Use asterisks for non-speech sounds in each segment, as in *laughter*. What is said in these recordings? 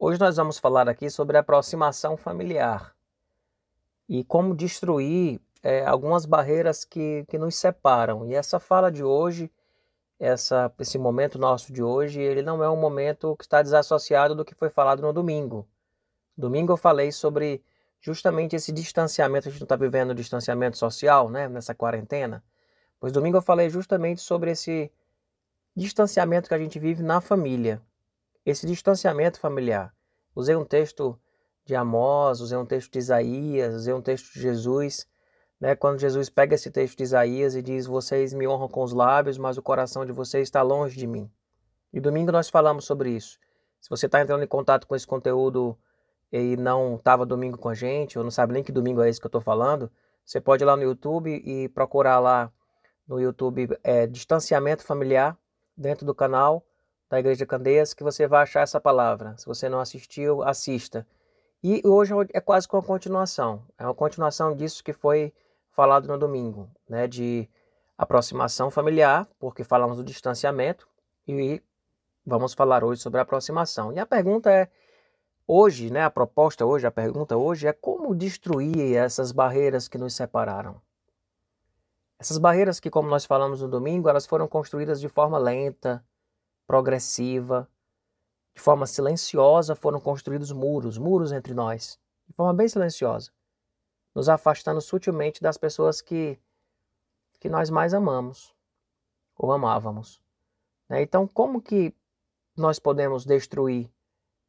Hoje nós vamos falar aqui sobre aproximação familiar e como destruir é, algumas barreiras que, que nos separam. E essa fala de hoje, essa, esse momento nosso de hoje, ele não é um momento que está desassociado do que foi falado no domingo. Domingo eu falei sobre justamente esse distanciamento, a gente não está vivendo distanciamento social, né, nessa quarentena. Pois domingo eu falei justamente sobre esse distanciamento que a gente vive na família, esse distanciamento familiar. Usei um texto de Amós, usei um texto de Isaías, usei um texto de Jesus, né? Quando Jesus pega esse texto de Isaías e diz: Vocês me honram com os lábios, mas o coração de vocês está longe de mim. E domingo nós falamos sobre isso. Se você está entrando em contato com esse conteúdo e não estava domingo com a gente, ou não sabe nem que domingo é esse que eu estou falando, você pode ir lá no YouTube e procurar lá no YouTube é, Distanciamento Familiar, dentro do canal da Igreja Candeias, que você vai achar essa palavra. Se você não assistiu, assista. E hoje é quase com a continuação. É uma continuação disso que foi falado no domingo, né, de aproximação familiar, porque falamos do distanciamento e vamos falar hoje sobre a aproximação. E a pergunta é hoje, né, a proposta hoje, a pergunta hoje é como destruir essas barreiras que nos separaram. Essas barreiras que, como nós falamos no domingo, elas foram construídas de forma lenta, progressiva, de forma silenciosa foram construídos muros, muros entre nós, de forma bem silenciosa, nos afastando sutilmente das pessoas que, que nós mais amamos ou amávamos. Né? Então, como que nós podemos destruir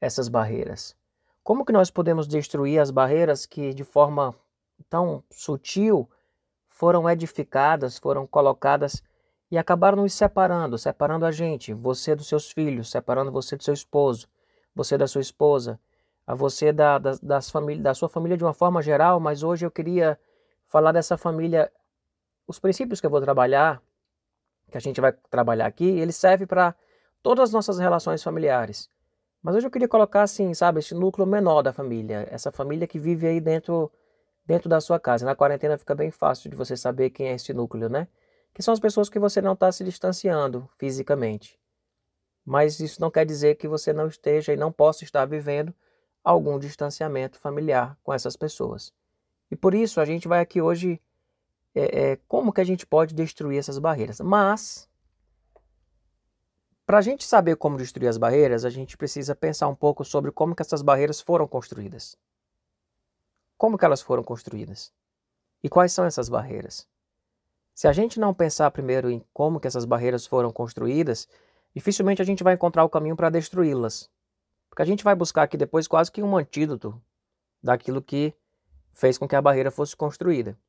essas barreiras? Como que nós podemos destruir as barreiras que de forma tão sutil foram edificadas, foram colocadas e acabaram nos separando, separando a gente, você dos seus filhos, separando você do seu esposo, você da sua esposa, a você da, da, das da sua família de uma forma geral, mas hoje eu queria falar dessa família, os princípios que eu vou trabalhar, que a gente vai trabalhar aqui, ele serve para todas as nossas relações familiares. Mas hoje eu queria colocar assim, sabe, esse núcleo menor da família, essa família que vive aí dentro dentro da sua casa. Na quarentena fica bem fácil de você saber quem é esse núcleo, né? Que são as pessoas que você não está se distanciando fisicamente. Mas isso não quer dizer que você não esteja e não possa estar vivendo algum distanciamento familiar com essas pessoas. E por isso a gente vai aqui hoje é, é, como que a gente pode destruir essas barreiras. Mas para a gente saber como destruir as barreiras, a gente precisa pensar um pouco sobre como que essas barreiras foram construídas. Como que elas foram construídas? E quais são essas barreiras? Se a gente não pensar primeiro em como que essas barreiras foram construídas, dificilmente a gente vai encontrar o caminho para destruí-las. Porque a gente vai buscar aqui depois quase que um antídoto daquilo que fez com que a barreira fosse construída.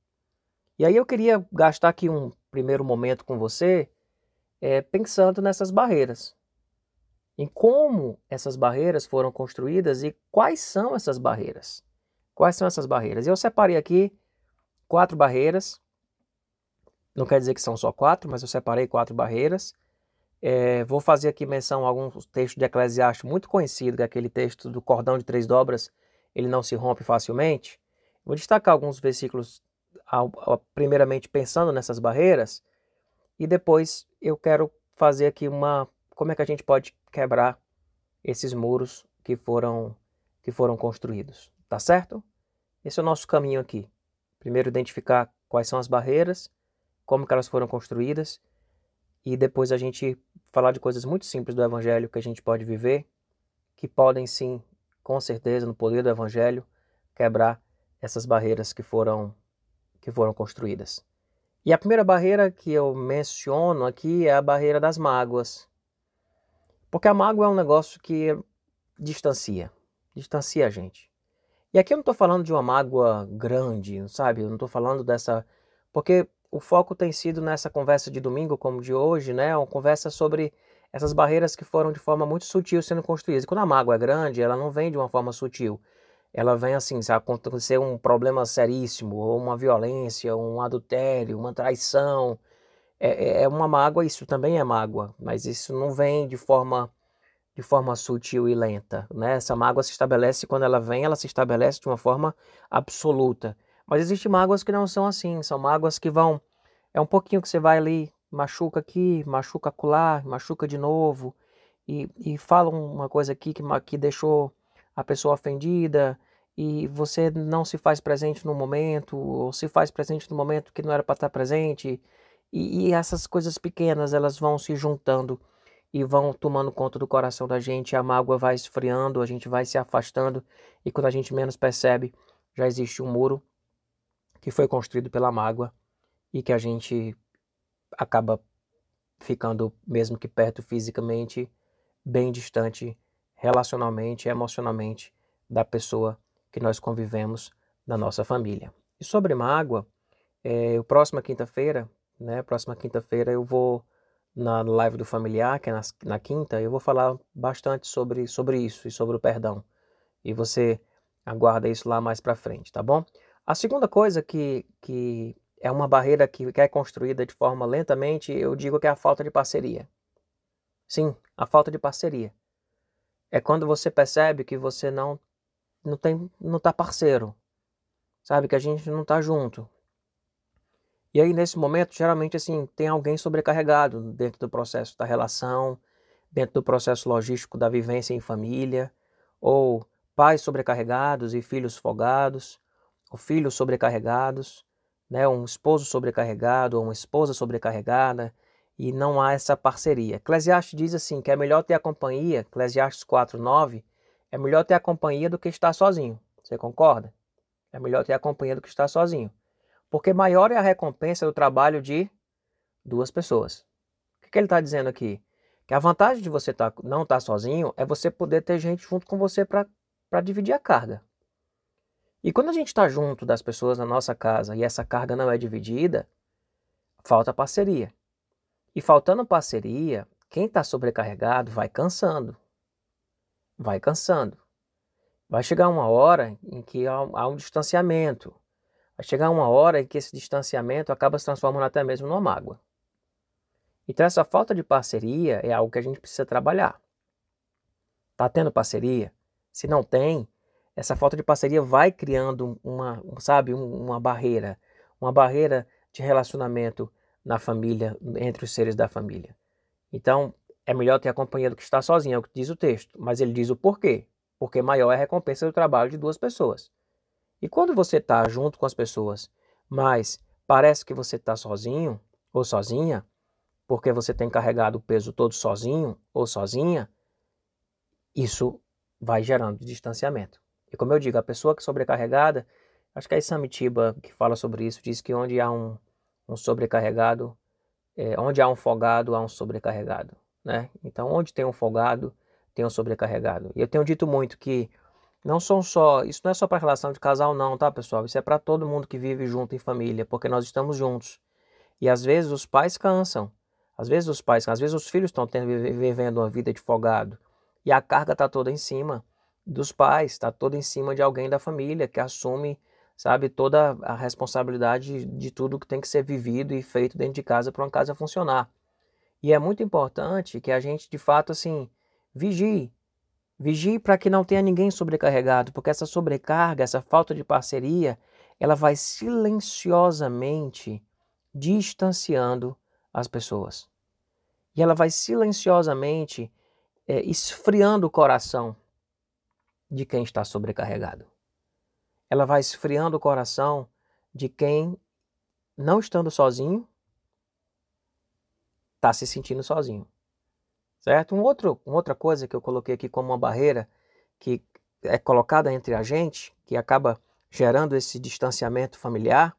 E aí eu queria gastar aqui um primeiro momento com você é, pensando nessas barreiras. Em como essas barreiras foram construídas e quais são essas barreiras. Quais são essas barreiras? Eu separei aqui quatro barreiras não quer dizer que são só quatro, mas eu separei quatro barreiras. É, vou fazer aqui menção a alguns textos de Eclesiastes muito conhecido, que é aquele texto do cordão de três dobras, ele não se rompe facilmente. Vou destacar alguns versículos, primeiramente pensando nessas barreiras, e depois eu quero fazer aqui uma. Como é que a gente pode quebrar esses muros que foram, que foram construídos? Tá certo? Esse é o nosso caminho aqui. Primeiro, identificar quais são as barreiras como que elas foram construídas e depois a gente falar de coisas muito simples do evangelho que a gente pode viver, que podem sim, com certeza, no poder do evangelho, quebrar essas barreiras que foram que foram construídas. E a primeira barreira que eu menciono aqui é a barreira das mágoas. Porque a mágoa é um negócio que distancia, distancia a gente. E aqui eu não estou falando de uma mágoa grande, sabe? Eu não estou falando dessa. Porque o foco tem sido nessa conversa de domingo, como de hoje, né? Uma conversa sobre essas barreiras que foram de forma muito sutil sendo construídas. E quando a mágoa é grande, ela não vem de uma forma sutil. Ela vem assim, se acontecer um problema seríssimo, ou uma violência, um adultério, uma traição. É, é, é uma mágoa, isso também é mágoa, mas isso não vem de forma de forma sutil e lenta, né? Essa mágoa se estabelece quando ela vem, ela se estabelece de uma forma absoluta. Mas existem mágoas que não são assim, são mágoas que vão. É um pouquinho que você vai ali, machuca aqui, machuca acolá, machuca de novo, e, e fala uma coisa aqui que, que deixou a pessoa ofendida e você não se faz presente no momento, ou se faz presente no momento que não era para estar presente. E, e, essas coisas pequenas elas vão se juntando e vão tomando conta do coração da gente, a mágoa vai esfriando, a gente vai se afastando e quando a gente menos percebe, já existe um muro que foi construído pela mágoa e que a gente acaba ficando, mesmo que perto fisicamente, bem distante relacionalmente e emocionalmente da pessoa que nós convivemos na nossa família. E sobre mágoa, é, próxima quinta-feira, né, próxima quinta-feira eu vou na live do familiar, que é na, na, quinta, eu vou falar bastante sobre, sobre isso e sobre o perdão. E você aguarda isso lá mais para frente, tá bom? A segunda coisa que, que é uma barreira que, que é construída de forma lentamente, eu digo que é a falta de parceria. Sim, a falta de parceria. É quando você percebe que você não não tem não tá parceiro. Sabe que a gente não tá junto. E aí nesse momento, geralmente assim, tem alguém sobrecarregado dentro do processo da relação, dentro do processo logístico da vivência em família, ou pais sobrecarregados e filhos folgados, ou filhos sobrecarregados, né, um esposo sobrecarregado ou uma esposa sobrecarregada, e não há essa parceria. Eclesiastes diz assim que é melhor ter a companhia, Eclesiastes 4:9, é melhor ter a companhia do que estar sozinho. Você concorda? É melhor ter a companhia do que estar sozinho. Porque maior é a recompensa do trabalho de duas pessoas. O que, que ele está dizendo aqui? Que a vantagem de você tá, não estar tá sozinho é você poder ter gente junto com você para dividir a carga. E quando a gente está junto das pessoas na nossa casa e essa carga não é dividida, falta parceria. E faltando parceria, quem está sobrecarregado vai cansando. Vai cansando. Vai chegar uma hora em que há, um distanciamento. Vai chegar uma hora em que esse distanciamento acaba se transformando até mesmo numa mágoa. Então essa falta de parceria é algo que a gente precisa trabalhar. Tá tendo parceria? Se não tem, essa falta de parceria vai criando uma, sabe, uma barreira, uma barreira de relacionamento na família, entre os seres da família. Então, é melhor ter a companhia do que estar sozinho, é o que diz o texto, mas ele diz o porquê. Porque maior é a recompensa do trabalho de duas pessoas. E quando você está junto com as pessoas, mas parece que você está sozinho ou sozinha, porque você tem carregado o peso todo sozinho ou sozinha, isso vai gerando distanciamento. E como eu digo, a pessoa que é sobrecarregada, acho que é Samitiba que fala sobre isso, diz que onde há um, um sobrecarregado, é, onde há um folgado, há um sobrecarregado. Né? Então, onde tem um folgado, tem um sobrecarregado. E eu tenho dito muito que não são só, isso não é só para relação de casal não, tá, pessoal? Isso é para todo mundo que vive junto em família, porque nós estamos juntos. E às vezes os pais cansam. Às vezes os pais, às vezes os filhos estão vivendo uma vida de folgado. E a carga está toda em cima dos pais, está toda em cima de alguém da família que assume, sabe, toda a responsabilidade de tudo que tem que ser vivido e feito dentro de casa para uma casa funcionar. E é muito importante que a gente, de fato, assim, vigie. Vigie para que não tenha ninguém sobrecarregado, porque essa sobrecarga, essa falta de parceria, ela vai silenciosamente distanciando as pessoas. E ela vai silenciosamente é, esfriando o coração de quem está sobrecarregado. Ela vai esfriando o coração de quem, não estando sozinho, está se sentindo sozinho. Certo? Um outro, uma outra coisa que eu coloquei aqui como uma barreira que é colocada entre a gente, que acaba gerando esse distanciamento familiar,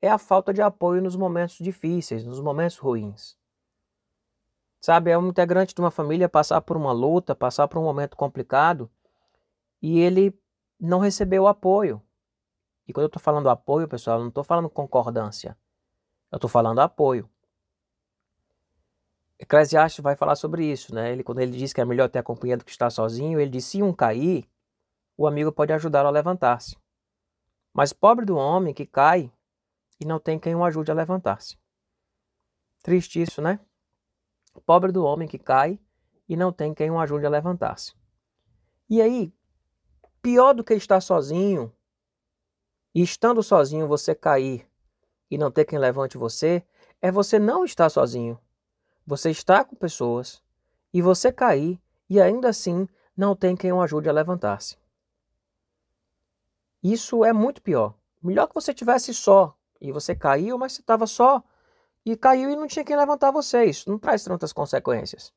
é a falta de apoio nos momentos difíceis, nos momentos ruins. Sabe, é um integrante de uma família passar por uma luta, passar por um momento complicado e ele não recebeu apoio. E quando eu estou falando apoio, pessoal, eu não estou falando concordância. Eu estou falando apoio. Eclesiastes vai falar sobre isso, né? Ele, quando ele diz que é melhor ter a companhia do que estar sozinho, ele diz: se um cair, o amigo pode ajudá-lo a levantar-se. Mas pobre do homem que cai e não tem quem o ajude a levantar-se. Triste isso, né? Pobre do homem que cai e não tem quem o ajude a levantar-se. E aí, Pior do que estar sozinho e estando sozinho você cair e não ter quem levante você, é você não estar sozinho. Você está com pessoas e você cair e ainda assim não tem quem o ajude a levantar-se. Isso é muito pior. Melhor que você tivesse só e você caiu, mas você estava só e caiu e não tinha quem levantar você. Isso não traz tantas consequências.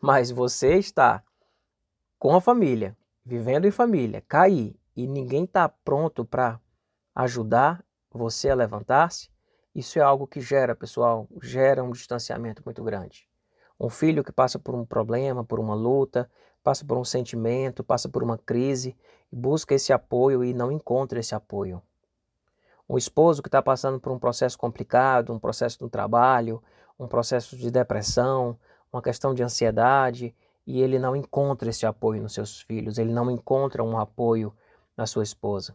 Mas você está com a família, vivendo em família, cair e ninguém está pronto para ajudar você a levantar-se, isso é algo que gera, pessoal, gera um distanciamento muito grande. Um filho que passa por um problema, por uma luta, passa por um sentimento, passa por uma crise, busca esse apoio e não encontra esse apoio. Um esposo que está passando por um processo complicado, um processo do trabalho, um processo de depressão, uma questão de ansiedade, e ele não encontra esse apoio nos seus filhos, ele não encontra um apoio na sua esposa.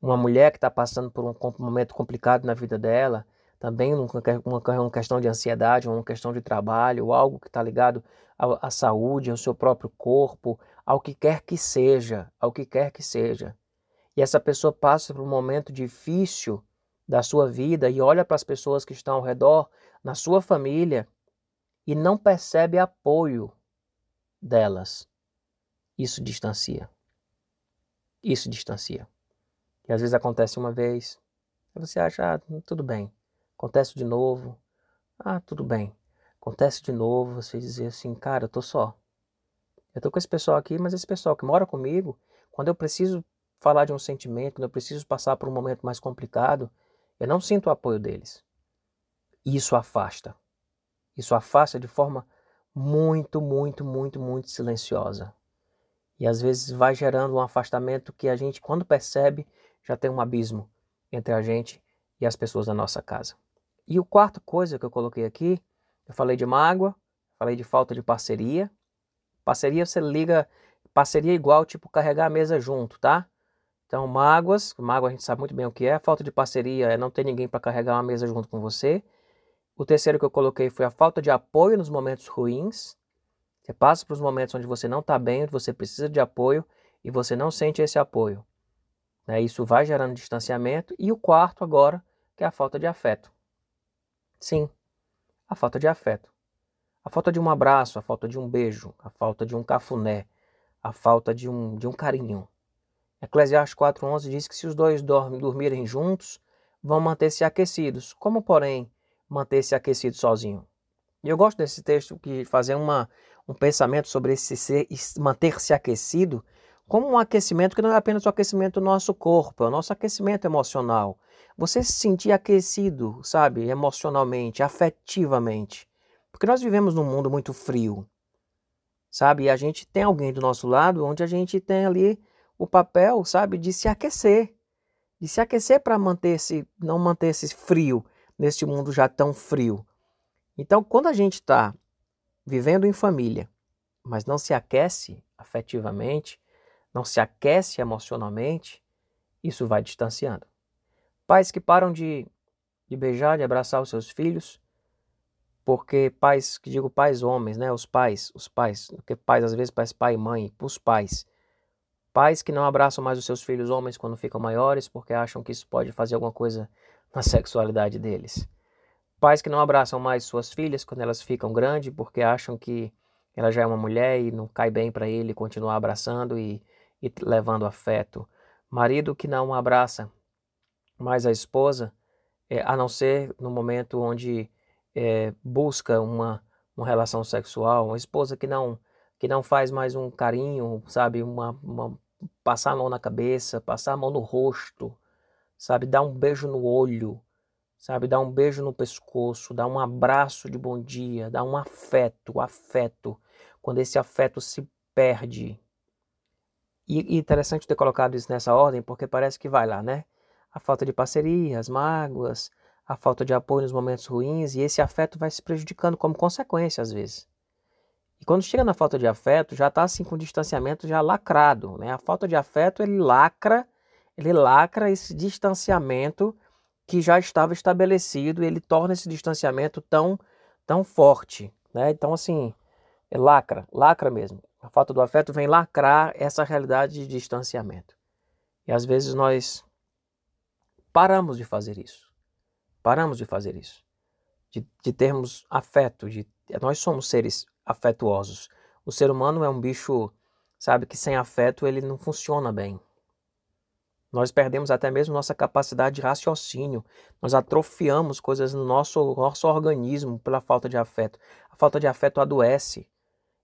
Uma mulher que está passando por um momento complicado na vida dela, também uma questão de ansiedade, uma questão de trabalho, algo que está ligado à, saúde, ao seu próprio corpo, ao que quer que seja, ao que quer que seja. E essa pessoa passa por um momento difícil da sua vida e olha para as pessoas que estão ao redor, na sua família, e não percebe apoio delas. Isso distancia. Isso distancia. E às vezes acontece uma vez, você acha, ah, tudo bem. Acontece de novo, ah, tudo bem. Acontece de novo, você dizer assim, cara, eu tô só. Eu tô com esse pessoal aqui, mas esse pessoal que mora comigo, quando eu preciso falar de um sentimento, quando eu preciso passar por um momento mais complicado, eu não sinto o apoio deles. Isso afasta. Isso afasta de forma muito, muito, muito, muito silenciosa. E às vezes vai gerando um afastamento que a gente, quando percebe, já tem um abismo entre a gente e as pessoas da nossa casa. E o quarta coisa que eu coloquei aqui, eu falei de mágoa, falei de falta de parceria. Parceria você liga, parceria igual tipo carregar a mesa junto, tá? Então mágoas, mágoa a gente sabe muito bem o que é. Falta de parceria é não ter ninguém para carregar uma mesa junto com você. O terceiro que eu coloquei foi a falta de apoio nos momentos ruins. Você passa para os momentos onde você não está bem, onde você precisa de apoio e você não sente esse apoio. Né? Isso vai gerando distanciamento. E o quarto agora, que é a falta de afeto. Sim, a falta de afeto. A falta de um abraço, a falta de um beijo, a falta de um cafuné, a falta de um, de um carinho. Eclesiastes 4.11 diz que se os dois dormirem juntos, vão manter-se aquecidos. Como, porém, manter-se aquecido sozinho? E eu gosto desse texto que fazer uma, um pensamento sobre esse manter-se aquecido como um aquecimento que não é apenas o aquecimento do nosso corpo, é o nosso aquecimento emocional. Você se sentir aquecido, sabe, emocionalmente, afetivamente. Porque nós vivemos num mundo muito frio, sabe? E a gente tem alguém do nosso lado onde a gente tem ali o papel, sabe, de se aquecer. De se aquecer para manter-se, não manter-se frio neste mundo já tão frio. Então, quando a gente está vivendo em família, mas não se aquece afetivamente, não se aquece emocionalmente, isso vai distanciando. Pais que param de, de beijar, de abraçar os seus filhos, porque pais, que digo pais homens, né? Os pais, os pais, porque pais às vezes parece pai e mãe, os pais. Pais que não abraçam mais os seus filhos homens quando ficam maiores, porque acham que isso pode fazer alguma coisa na sexualidade deles. Pais que não abraçam mais suas filhas quando elas ficam grandes, porque acham que ela já é uma mulher e não cai bem para ele continuar abraçando e e levando afeto. Marido que não abraça mais a esposa, é, a não ser no momento onde é, busca uma, uma relação sexual, uma esposa que não que não faz mais um carinho, sabe, uma, uma passar a mão na cabeça, passar a mão no rosto, sabe, dar um beijo no olho, sabe, dar um beijo no pescoço, dar um abraço de bom dia, dar um afeto, afeto. Quando esse afeto se perde, e, e interessante ter colocado isso nessa ordem, porque parece que vai lá, né? A falta de parceria, as mágoas, a falta de apoio nos momentos ruins, e esse afeto vai se prejudicando como consequência às vezes. E quando chega na falta de afeto, já está assim com o distanciamento já lacrado, né? A falta de afeto, ele lacra, ele lacra esse distanciamento que já estava estabelecido, ele torna esse distanciamento tão tão forte, né? Então assim, é lacra, lacra mesmo. A falta do afeto vem lacrar essa realidade de distanciamento. E às vezes nós paramos de fazer isso. Paramos de fazer isso. De, de termos afeto. De, nós somos seres afetuosos. O ser humano é um bicho, sabe, que sem afeto ele não funciona bem. Nós perdemos até mesmo nossa capacidade de raciocínio. Nós atrofiamos coisas no nosso, nosso organismo pela falta de afeto. A falta de afeto adoece.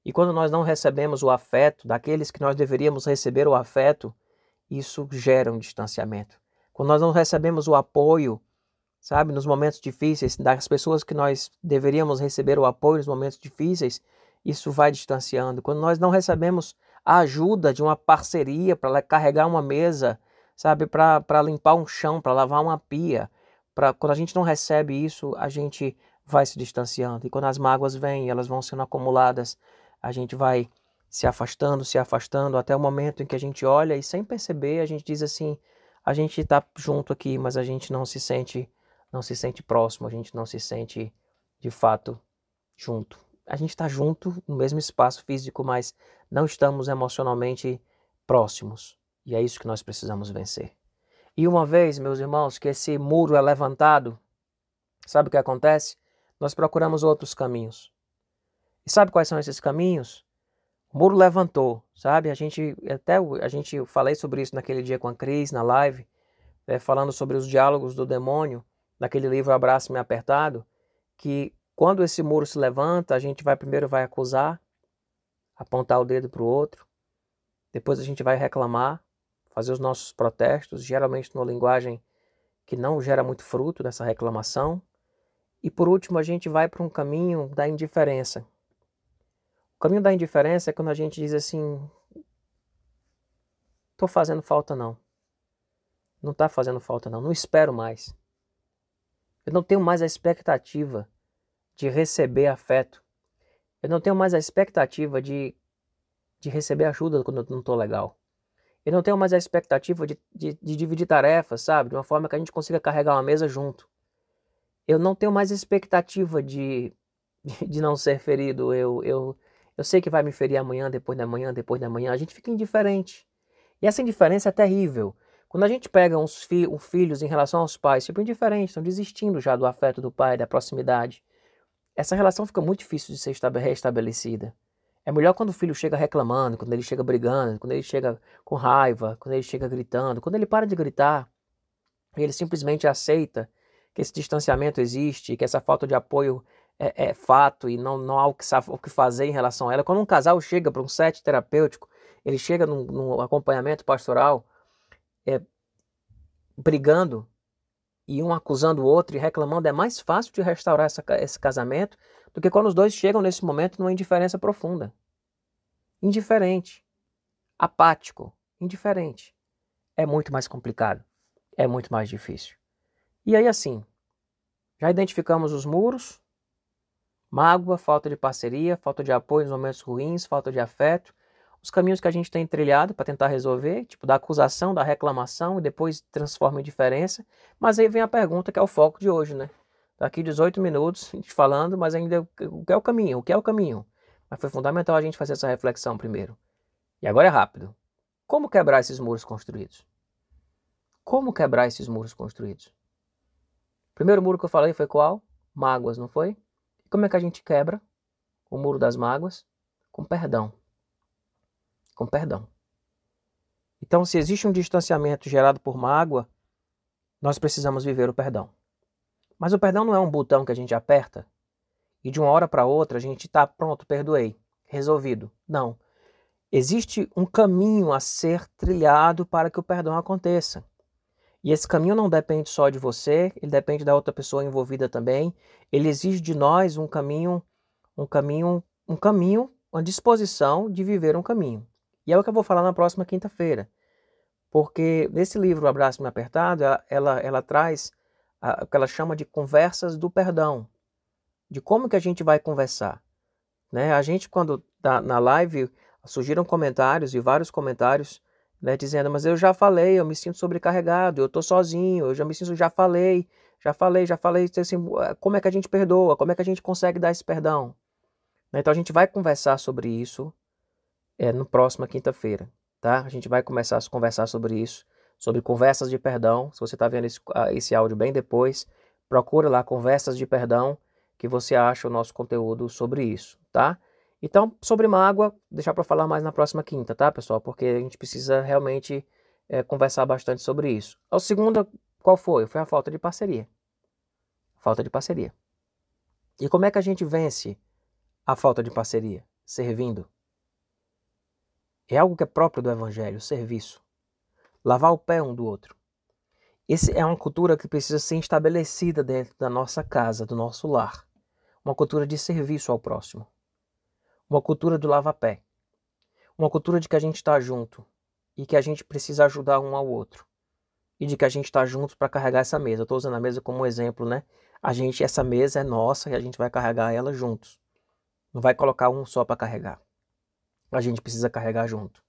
E quando nós não recebemos o afeto daqueles que nós deveríamos receber o afeto, isso gera um distanciamento. Quando nós não recebemos o apoio, sabe, nos momentos difíceis, das pessoas que nós deveríamos receber o apoio nos momentos difíceis, isso vai distanciando. Quando nós não recebemos a ajuda de uma parceria para carregar uma mesa, sabe, para limpar um chão, para lavar uma pia, para quando a gente não recebe isso, a gente vai se distanciando. E quando as mágoas vêm, elas vão sendo acumuladas, a gente vai se afastando, se afastando, até o momento em que a gente olha e sem perceber, a gente diz assim, a gente está junto aqui, mas a gente não se sente, não se sente próximo, a gente não se sente de fato junto. A gente está junto no mesmo espaço físico, mas não estamos emocionalmente próximos. E é isso que nós precisamos vencer. E uma vez, meus irmãos, que esse muro é levantado, sabe o que acontece? Nós procuramos outros caminhos. E sabe quais são esses caminhos? O muro levantou, sabe? A gente até a gente falei sobre isso naquele dia com a Cris na live, é, falando sobre os diálogos do demônio, naquele livro Abraço-me Apertado, que quando esse muro se levanta, a gente vai primeiro vai acusar, apontar o dedo para o outro, depois a gente vai reclamar, fazer os nossos protestos, geralmente numa linguagem que não gera muito fruto dessa reclamação, e por último a gente vai para um caminho da indiferença, o caminho da indiferença é quando a gente diz assim: tô fazendo falta não. Não tá fazendo falta não, não espero mais. Eu não tenho mais a expectativa de receber afeto. Eu não tenho mais a expectativa de, de receber ajuda quando eu não estou legal. Eu não tenho mais a expectativa de, de, de, dividir tarefas, sabe? De uma forma que a gente consiga carregar uma mesa junto. Eu não tenho mais expectativa de, *laughs* de não ser ferido. Eu, eu, eu sei que vai me ferir amanhã, depois da manhã, depois da manhã. A gente fica indiferente. E essa indiferença é terrível. Quando a gente pega uns fi os filhos em relação aos pais, ficam indiferentes, estão desistindo já do afeto do pai, da proximidade. Essa relação fica muito difícil de ser restabelecida. É melhor quando o filho chega reclamando, quando ele chega brigando, quando ele chega com raiva, quando ele chega gritando, quando ele para de gritar, e ele simplesmente aceita que esse distanciamento existe, que essa falta de apoio é, é, fato e não, não há o que, o que fazer em relação a ela. Quando um casal chega para um set terapêutico, ele chega num, num acompanhamento pastoral é, brigando e um acusando o outro e reclamando, é mais fácil de restaurar essa, esse casamento do que quando os dois chegam nesse momento numa indiferença profunda. Indiferente, apático, indiferente. É muito mais complicado, é muito mais difícil. E aí, assim, já identificamos os muros, Mágoa, falta de parceria, falta de apoio nos momentos ruins, falta de afeto. Os caminhos que a gente tem trilhado para tentar resolver, tipo da acusação, da reclamação e depois transforma em diferença. Mas aí vem a pergunta que é o foco de hoje, né? Daqui 18 minutos a gente falando, mas ainda o que é o caminho? O que é o caminho? Mas foi fundamental a gente fazer essa reflexão primeiro. E agora é rápido. Como quebrar esses muros construídos? Como quebrar esses muros construídos? O primeiro muro que eu falei foi qual? Mágoas, não foi? como é que a gente quebra o muro das mágoas? Com perdão. Com perdão. Então, se existe um distanciamento gerado por mágoa, nós precisamos viver o perdão. Mas o perdão não é um botão que a gente aperta e de uma hora para outra a gente está pronto, perdoei, resolvido. Não. Existe um caminho a ser trilhado para que o perdão aconteça. E esse caminho não depende só de você, ele depende da outra pessoa envolvida também. Ele exige de nós um caminho, um caminho, um caminho, uma disposição de viver um caminho. E é o que eu vou falar na próxima quinta-feira. Porque nesse livro Abraço-me Apertado, ela, ela, ela traz a, o que ela chama de conversas do perdão. De como que a gente vai conversar. Né? A gente, quando na, na live, surgiram comentários e vários comentários né, dizendo, mas eu já falei, eu me sinto sobrecarregado, eu estou sozinho, eu já me sinto, já falei, já falei, já falei, então, assim, como é que a gente perdoa, como é que a gente consegue dar esse perdão? Né, então a gente vai conversar sobre isso é, no próxima quinta-feira, tá? A gente vai começar a conversar sobre isso, sobre conversas de perdão. Se você está vendo esse, esse áudio bem depois, procura lá conversas de perdão que você acha o nosso conteúdo sobre isso, tá? Então, sobre mágoa, deixar para falar mais na próxima quinta, tá, pessoal? Porque a gente precisa realmente é, conversar bastante sobre isso. A segunda, qual foi? Foi a falta de parceria. Falta de parceria. E como é que a gente vence a falta de parceria? Servindo. É algo que é próprio do Evangelho, serviço. Lavar o pé um do outro. Essa é uma cultura que precisa ser estabelecida dentro da nossa casa, do nosso lar. Uma cultura de serviço ao próximo. Uma cultura do lava-pé. Uma cultura de que a gente está junto e que a gente precisa ajudar um ao outro. E de que a gente está junto para carregar essa mesa. Estou usando a mesa como um exemplo, né? A gente, essa mesa é nossa e a gente vai carregar ela juntos. Não vai colocar um só para carregar. A gente precisa carregar junto.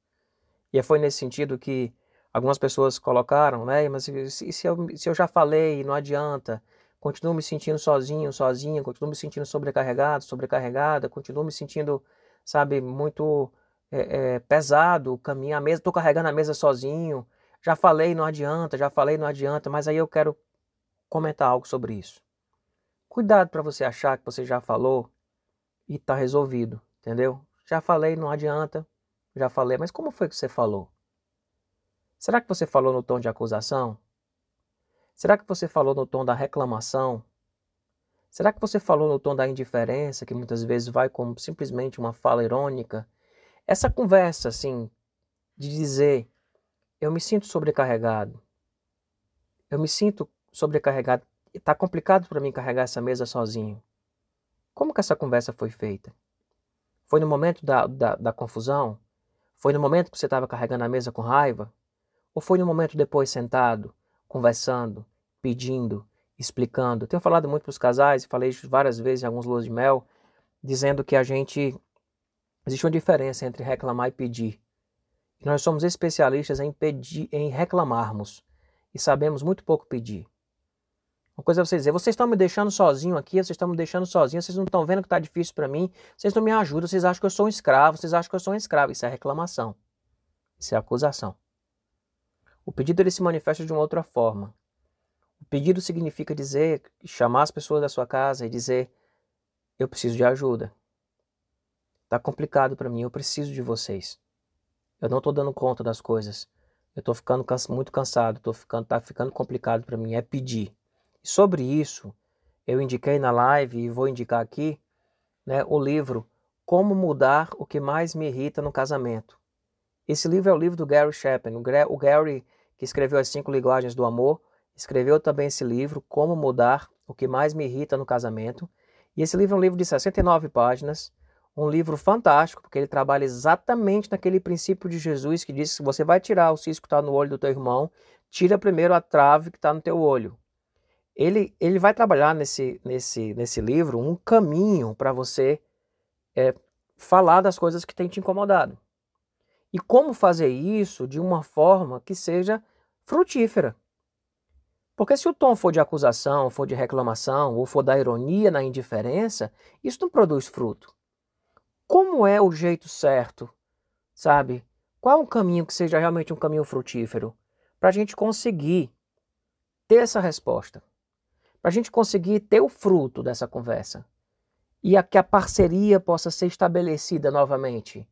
E foi nesse sentido que algumas pessoas colocaram, né? Mas se, se, eu, se eu já falei, não adianta. Continuo me sentindo sozinho, sozinha, continuo me sentindo sobrecarregado, sobrecarregada, continuo me sentindo, sabe, muito é, é, pesado, caminhar a mesa, estou carregando a mesa sozinho. Já falei, não adianta, já falei, não adianta, mas aí eu quero comentar algo sobre isso. Cuidado para você achar que você já falou e está resolvido, entendeu? Já falei, não adianta, já falei, mas como foi que você falou? Será que você falou no tom de acusação? Será que você falou no tom da reclamação? Será que você falou no tom da indiferença, que muitas vezes vai como simplesmente uma fala irônica? Essa conversa, assim, de dizer: eu me sinto sobrecarregado, eu me sinto sobrecarregado, está complicado para mim carregar essa mesa sozinho. Como que essa conversa foi feita? Foi no momento da, da, da confusão? Foi no momento que você estava carregando a mesa com raiva? Ou foi no momento depois sentado, conversando, pedindo, explicando? tenho falado muito para os casais, falei várias vezes em alguns luas de mel, dizendo que a gente. Existe uma diferença entre reclamar e pedir. Nós somos especialistas em, pedir, em reclamarmos e sabemos muito pouco pedir. Uma coisa é você dizer, vocês estão me deixando sozinho aqui, vocês estão me deixando sozinho, vocês não estão vendo que está difícil para mim, vocês não me ajudam, vocês acham que eu sou um escravo, vocês acham que eu sou um escravo. Isso é reclamação. Isso é acusação. O pedido ele se manifesta de uma outra forma. O pedido significa dizer, chamar as pessoas da sua casa e dizer: Eu preciso de ajuda. Está complicado para mim, eu preciso de vocês. Eu não estou dando conta das coisas. Eu estou ficando muito cansado, tô ficando, tá ficando complicado para mim. É pedir. Sobre isso, eu indiquei na live e vou indicar aqui né, o livro Como Mudar o que Mais Me Irrita no Casamento. Esse livro é o livro do Gary Chapman. O Gary que escreveu As Cinco Linguagens do Amor, escreveu também esse livro, Como Mudar o que Mais Me Irrita no Casamento. E esse livro é um livro de 69 páginas, um livro fantástico, porque ele trabalha exatamente naquele princípio de Jesus que diz que você vai tirar o cisco que está no olho do teu irmão, tira primeiro a trave que está no teu olho. Ele, ele vai trabalhar nesse, nesse, nesse livro um caminho para você é, falar das coisas que têm te incomodado. E como fazer isso de uma forma que seja frutífera. Porque se o tom for de acusação, for de reclamação, ou for da ironia na indiferença, isso não produz fruto. Como é o jeito certo, sabe? Qual é um caminho que seja realmente um caminho frutífero? Para a gente conseguir ter essa resposta. Para a gente conseguir ter o fruto dessa conversa. E a que a parceria possa ser estabelecida novamente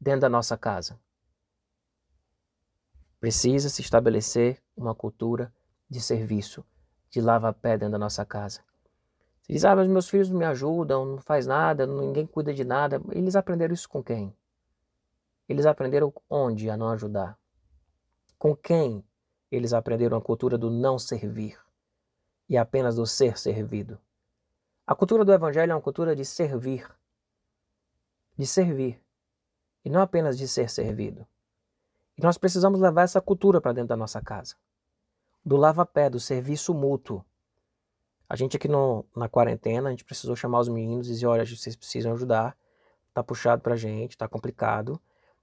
dentro da nossa casa. Precisa se estabelecer uma cultura de serviço, de lava-pé dentro da nossa casa. Você diz, ah, mas meus filhos não me ajudam, não faz nada, ninguém cuida de nada. Eles aprenderam isso com quem? Eles aprenderam onde a não ajudar? Com quem eles aprenderam a cultura do não servir e apenas do ser servido? A cultura do Evangelho é uma cultura de servir. De servir e não apenas de ser servido. E nós precisamos levar essa cultura para dentro da nossa casa. Do lava-pé, do serviço mútuo. A gente aqui no, na quarentena, a gente precisou chamar os meninos e dizer, olha, vocês precisam ajudar. Tá puxado pra gente, tá complicado.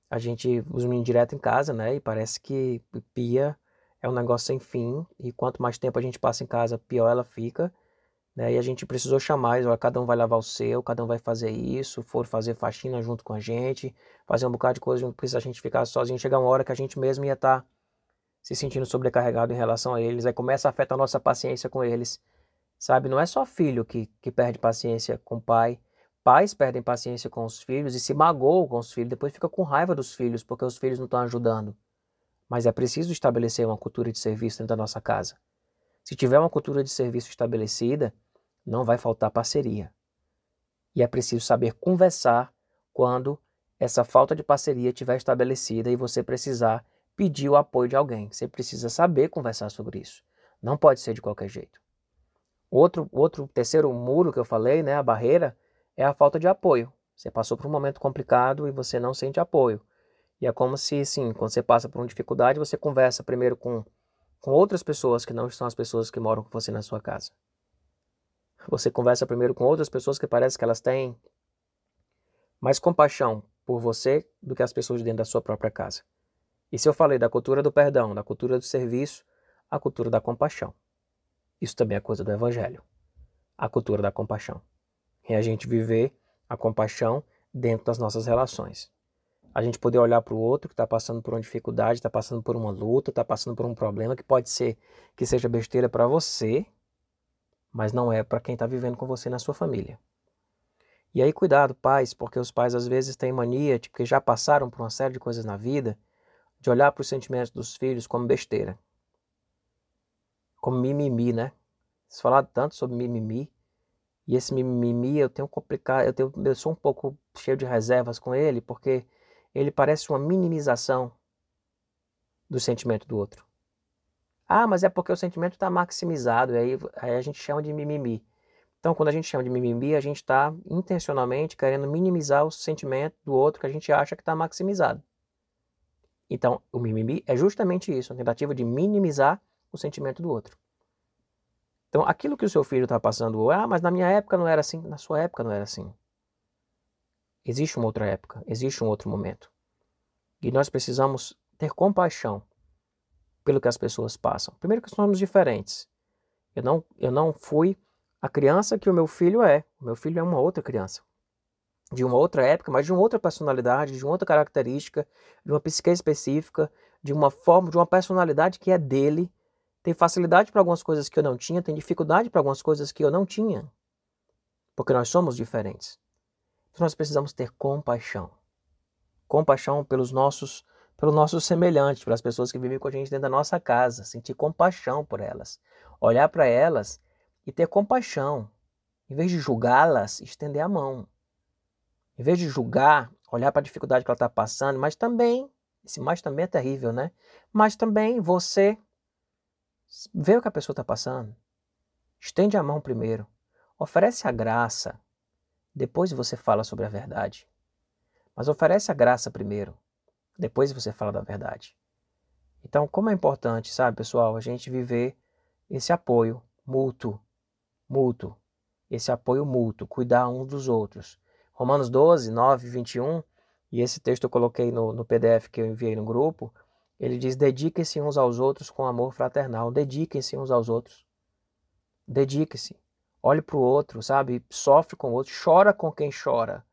A gente, os meninos direto em casa, né? E parece que pia é um negócio sem fim. E quanto mais tempo a gente passa em casa, pior ela fica. Né? E a gente precisou chamar, olha, cada um vai lavar o seu, cada um vai fazer isso, for fazer faxina junto com a gente, fazer um bocado de coisa, não precisa a gente ficar sozinho. Chegar uma hora que a gente mesmo ia estar tá se sentindo sobrecarregado em relação a eles, aí começa a afetar a nossa paciência com eles. Sabe, não é só filho que, que perde paciência com o pai, pais perdem paciência com os filhos e se magoam com os filhos, depois fica com raiva dos filhos porque os filhos não estão ajudando. Mas é preciso estabelecer uma cultura de serviço dentro da nossa casa. Se tiver uma cultura de serviço estabelecida, não vai faltar parceria. E é preciso saber conversar quando essa falta de parceria estiver estabelecida e você precisar pedir o apoio de alguém. Você precisa saber conversar sobre isso. Não pode ser de qualquer jeito. Outro, outro terceiro muro que eu falei, né, a barreira, é a falta de apoio. Você passou por um momento complicado e você não sente apoio. E é como se, sim, quando você passa por uma dificuldade, você conversa primeiro com, com outras pessoas que não são as pessoas que moram com você na sua casa. Você conversa primeiro com outras pessoas que parece que elas têm mais compaixão por você do que as pessoas de dentro da sua própria casa. E se eu falei da cultura do perdão, da cultura do serviço, a cultura da compaixão. Isso também é coisa do Evangelho. A cultura da compaixão. É a gente viver a compaixão dentro das nossas relações. A gente poder olhar para o outro que está passando por uma dificuldade, está passando por uma luta, está passando por um problema que pode ser que seja besteira para você, mas não é para quem está vivendo com você na sua família. E aí, cuidado, pais, porque os pais às vezes têm mania, tipo, que já passaram por uma série de coisas na vida, de olhar para os sentimentos dos filhos como besteira. Como mimimi, né? Se falar tanto sobre mimimi, e esse mimimi eu tenho complicado, eu, tenho, eu sou um pouco cheio de reservas com ele, porque ele parece uma minimização do sentimento do outro. Ah, mas é porque o sentimento está maximizado, e aí, aí a gente chama de mimimi. Então, quando a gente chama de mimimi, a gente está intencionalmente querendo minimizar o sentimento do outro que a gente acha que está maximizado. Então, o mimimi é justamente isso, uma tentativa de minimizar o sentimento do outro. Então, aquilo que o seu filho está passando, ah, mas na minha época não era assim, na sua época não era assim. Existe uma outra época, existe um outro momento. E nós precisamos ter compaixão pelo que as pessoas passam. Primeiro que somos diferentes. Eu não, eu não fui a criança que o meu filho é. O meu filho é uma outra criança. De uma outra época, mas de uma outra personalidade, de uma outra característica, de uma psique específica, de uma forma, de uma personalidade que é dele tem facilidade para algumas coisas que eu não tinha, tem dificuldade para algumas coisas que eu não tinha. Porque nós somos diferentes. Então nós precisamos ter compaixão. Compaixão pelos nossos, pelos nossos semelhantes, pelas pessoas que vivem com a gente dentro da nossa casa, sentir compaixão por elas, olhar para elas e ter compaixão. Em vez de julgá-las, estender a mão. Em vez de julgar, olhar para a dificuldade que ela está passando, mas também, esse mais também é terrível, né? Mas também você Vê o que a pessoa está passando. Estende a mão primeiro. Oferece a graça. Depois você fala sobre a verdade. Mas oferece a graça primeiro. Depois você fala da verdade. Então, como é importante, sabe, pessoal, a gente viver esse apoio mútuo, mútuo, esse apoio mútuo, cuidar uns dos outros. Romanos 12, 9, 21, e esse texto eu coloquei no, no PDF que eu enviei no grupo, ele diz: dediquem-se uns aos outros com amor fraternal. Dediquem-se uns aos outros. Dedique-se. Olhe para o outro, sabe? Sofre com o outro. Chora com quem chora.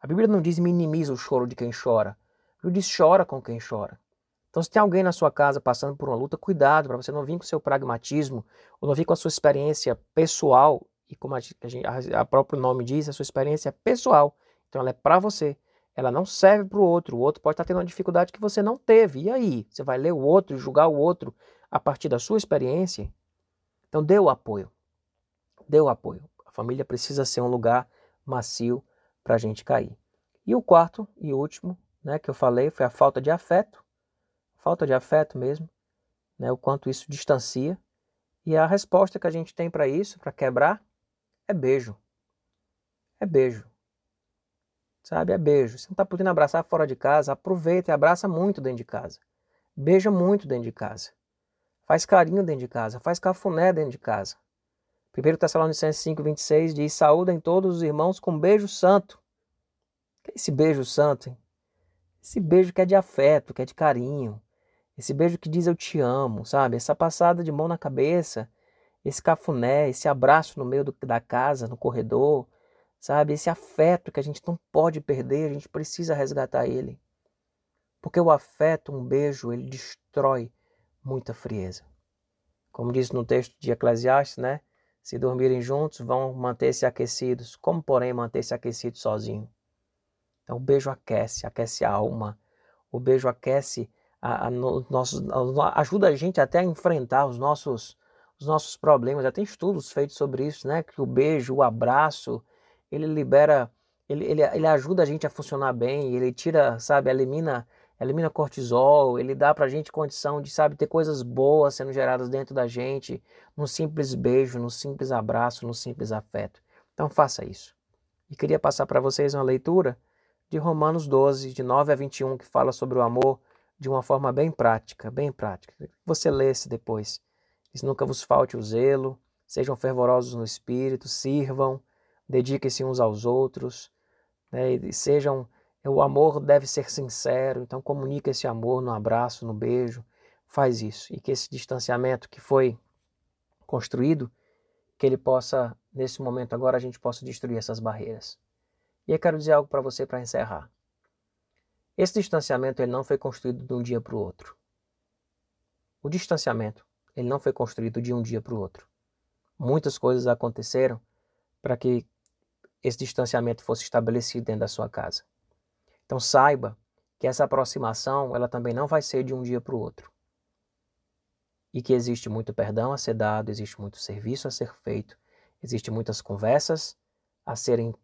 A Bíblia não diz minimiza o choro de quem chora. A Bíblia diz chora com quem chora. Então, se tem alguém na sua casa passando por uma luta, cuidado para você não vir com o seu pragmatismo, ou não vir com a sua experiência pessoal, e como a, a, a próprio nome diz, a sua experiência pessoal. Então, ela é para você ela não serve para o outro. O outro pode estar tendo uma dificuldade que você não teve. E aí? Você vai ler o outro, julgar o outro a partir da sua experiência? Então, dê o apoio. Dê o apoio. A família precisa ser um lugar macio para a gente cair. E o quarto e último, né, que eu falei, foi a falta de afeto. Falta de afeto mesmo, né, o quanto isso distancia. E a resposta que a gente tem para isso, para quebrar, é beijo. É beijo sabe? É beijo. Você não está podendo abraçar fora de casa, aproveita e abraça muito dentro de casa. Beija muito dentro de casa. Faz carinho dentro de casa, faz cafuné dentro de casa. 1 Tessalonicenses 5, 26 diz: Saúdem todos os irmãos com beijo santo. O que é esse beijo santo? Hein? Esse beijo que é de afeto, que é de carinho. Esse beijo que diz eu te amo, sabe? Essa passada de mão na cabeça, esse cafuné, esse abraço no meio do, da casa, no corredor, Sabe? Esse afeto que a gente não pode perder, a gente precisa resgatar ele. Porque o afeto, um beijo, ele destrói muita frieza. Como diz no texto de Eclesiastes, né? Se dormirem juntos, vão manter-se aquecidos. Como, porém, manter-se aquecidos sozinho? Então, o beijo aquece, aquece a alma. O beijo aquece a, a, no, nossos, a, ajuda a gente até a enfrentar os nossos, os nossos problemas. Já tem estudos feitos sobre isso, né? Que o beijo, o abraço, ele libera, ele, ele, ele ajuda a gente a funcionar bem, ele tira, sabe, elimina, elimina cortisol, ele dá pra gente condição de, sabe, ter coisas boas sendo geradas dentro da gente, num simples beijo, num simples abraço, num simples afeto. Então faça isso. E queria passar para vocês uma leitura de Romanos 12, de 9 a 21, que fala sobre o amor de uma forma bem prática, bem prática. Você lesse depois. Diz, nunca vos falte o zelo, sejam fervorosos no espírito, sirvam, dediquem-se uns aos outros, né, e sejam, o amor deve ser sincero, então comunica esse amor no abraço, no beijo, faz isso. E que esse distanciamento que foi construído, que ele possa nesse momento agora a gente possa destruir essas barreiras. E eu quero dizer algo para você para encerrar. Esse distanciamento ele não foi construído de um dia para o outro. O distanciamento ele não foi construído de um dia para o outro. Muitas coisas aconteceram para que esse distanciamento fosse estabelecido dentro da sua casa. Então saiba que essa aproximação ela também não vai ser de um dia para o outro. E que existe muito perdão a ser dado, existe muito serviço a ser feito, Existem muitas conversas a serem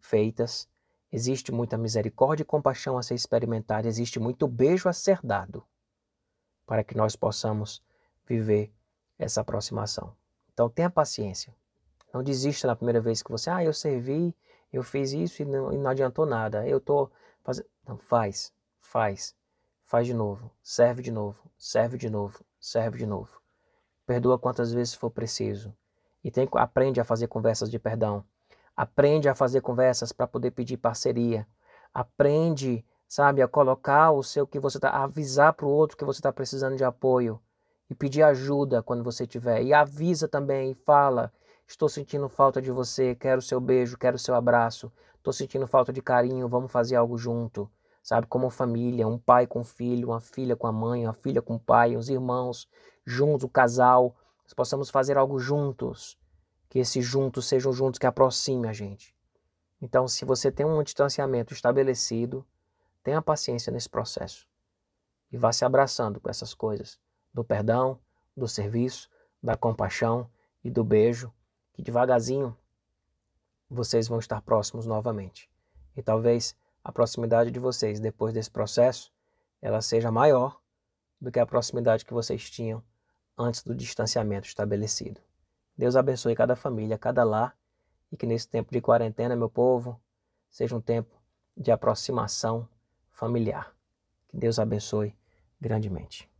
feitas, existe muita misericórdia e compaixão a ser experimentada, existe muito beijo a ser dado para que nós possamos viver essa aproximação. Então tenha paciência. Não desista na primeira vez que você, ah, eu servi, eu fiz isso e não, e não adiantou nada. Eu tô fazendo. Não, faz, faz, faz de novo, serve de novo, serve de novo, serve de novo. Perdoa quantas vezes for preciso. E tem, aprende a fazer conversas de perdão. Aprende a fazer conversas para poder pedir parceria. Aprende, sabe, a colocar o seu que você está, avisar para o outro que você está precisando de apoio e pedir ajuda quando você tiver. E avisa também e fala: estou sentindo falta de você, quero o seu beijo, quero o seu abraço, estou sentindo falta de carinho, vamos fazer algo junto. Sabe, como família, um pai com filho, uma filha com a mãe, uma filha com o pai, os irmãos, juntos, o casal, nós possamos fazer algo juntos, que esses juntos sejam juntos que aproxime a gente. Então, se você tem um distanciamento estabelecido, tenha paciência nesse processo e vá se abraçando com essas coisas do perdão, do serviço, da compaixão e do beijo, que devagarzinho vocês vão estar próximos novamente. E talvez a proximidade de vocês depois desse processo ela seja maior do que a proximidade que vocês tinham antes do distanciamento estabelecido. Deus abençoe cada família, cada lar, e que nesse tempo de quarentena, meu povo, seja um tempo de aproximação familiar. Que Deus abençoe grandemente.